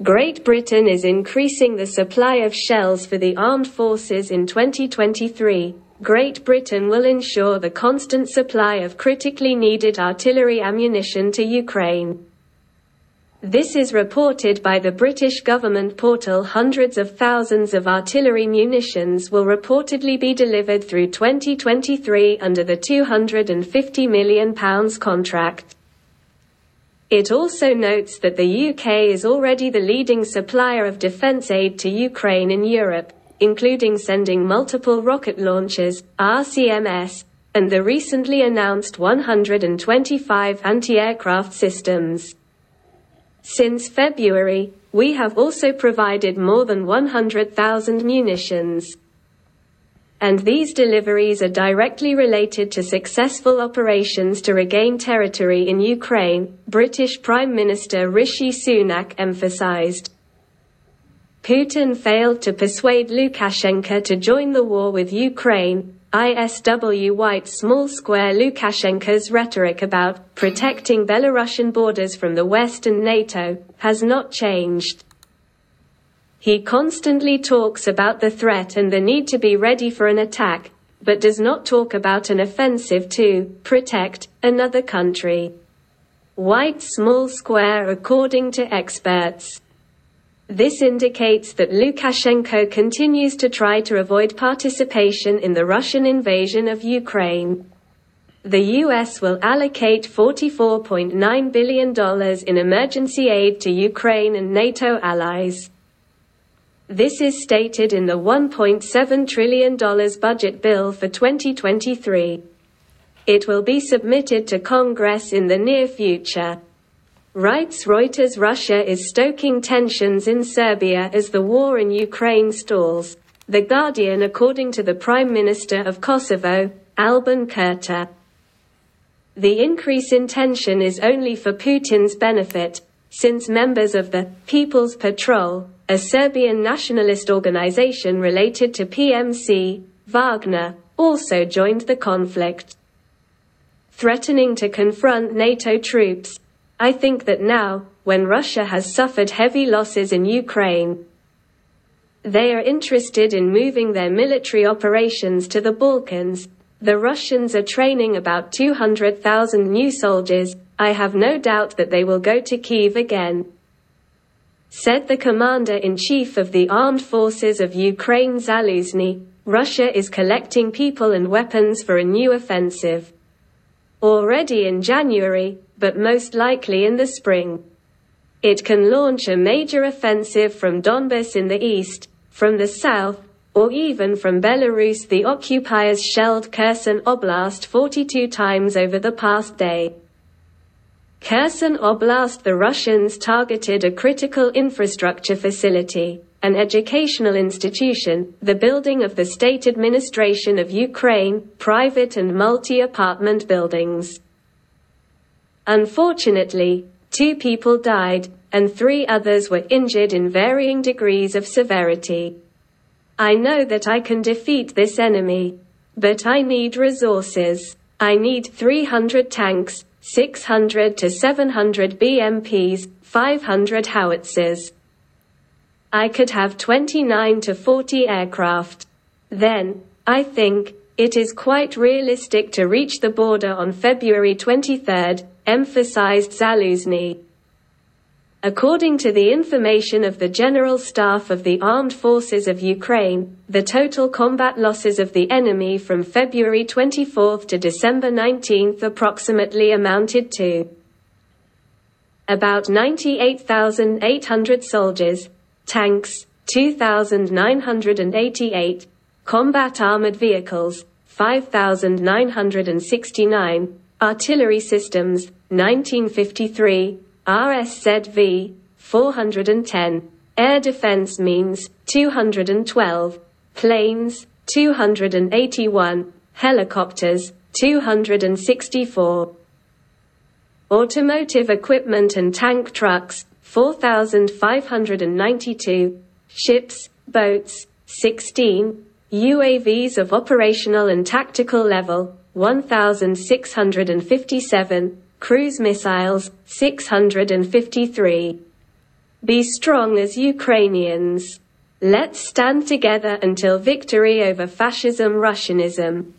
Great Britain is increasing the supply of shells for the armed forces in 2023. Great Britain will ensure the constant supply of critically needed artillery ammunition to Ukraine. This is reported by the British government portal hundreds of thousands of artillery munitions will reportedly be delivered through 2023 under the £250 million contract. It also notes that the UK is already the leading supplier of defence aid to Ukraine in Europe, including sending multiple rocket launchers, RCMS, and the recently announced 125 anti-aircraft systems. Since February, we have also provided more than 100,000 munitions. And these deliveries are directly related to successful operations to regain territory in Ukraine, British Prime Minister Rishi Sunak emphasized. Putin failed to persuade Lukashenko to join the war with Ukraine. ISW White Small Square Lukashenko's rhetoric about protecting Belarusian borders from the West and NATO has not changed. He constantly talks about the threat and the need to be ready for an attack, but does not talk about an offensive to protect another country. White small square according to experts. This indicates that Lukashenko continues to try to avoid participation in the Russian invasion of Ukraine. The U.S. will allocate $44.9 billion in emergency aid to Ukraine and NATO allies. This is stated in the $1.7 trillion budget bill for 2023. It will be submitted to Congress in the near future. Writes Reuters Russia is stoking tensions in Serbia as the war in Ukraine stalls. The Guardian according to the Prime Minister of Kosovo, Albin Kurti. The increase in tension is only for Putin's benefit, since members of the People's Patrol, a Serbian nationalist organization related to PMC, Wagner, also joined the conflict. Threatening to confront NATO troops, I think that now, when Russia has suffered heavy losses in Ukraine, they are interested in moving their military operations to the Balkans. The Russians are training about 200,000 new soldiers. I have no doubt that they will go to Kiev again. Said the commander-in-chief of the armed forces of Ukraine Zaluzhny, Russia is collecting people and weapons for a new offensive. Already in January, but most likely in the spring. It can launch a major offensive from Donbas in the east, from the south, or even from Belarus. The occupiers shelled Kherson Oblast 42 times over the past day. Kherson Oblast The Russians targeted a critical infrastructure facility, an educational institution, the building of the state administration of Ukraine, private and multi-apartment buildings. Unfortunately, two people died, and three others were injured in varying degrees of severity. I know that I can defeat this enemy. But I need resources. I need 300 tanks, 600 to 700 BMPs, 500 howitzers. I could have 29 to 40 aircraft. Then, I think, it is quite realistic to reach the border on February 23, emphasized Zaluzhny. According to the information of the General Staff of the Armed Forces of Ukraine, the total combat losses of the enemy from February 24 to December 19 approximately amounted to about 98,800 soldiers, tanks, 2,988, combat armored vehicles, 5,969, Artillery Systems, 1953, RSZV, 410, Air Defense Means, 212, Planes, 281, Helicopters, 264. Automotive equipment and tank trucks, 4,592, ships, boats, 16, UAVs of operational and tactical level, 1,657, cruise missiles, 653. Be strong as Ukrainians. Let's stand together until victory over fascism Russianism.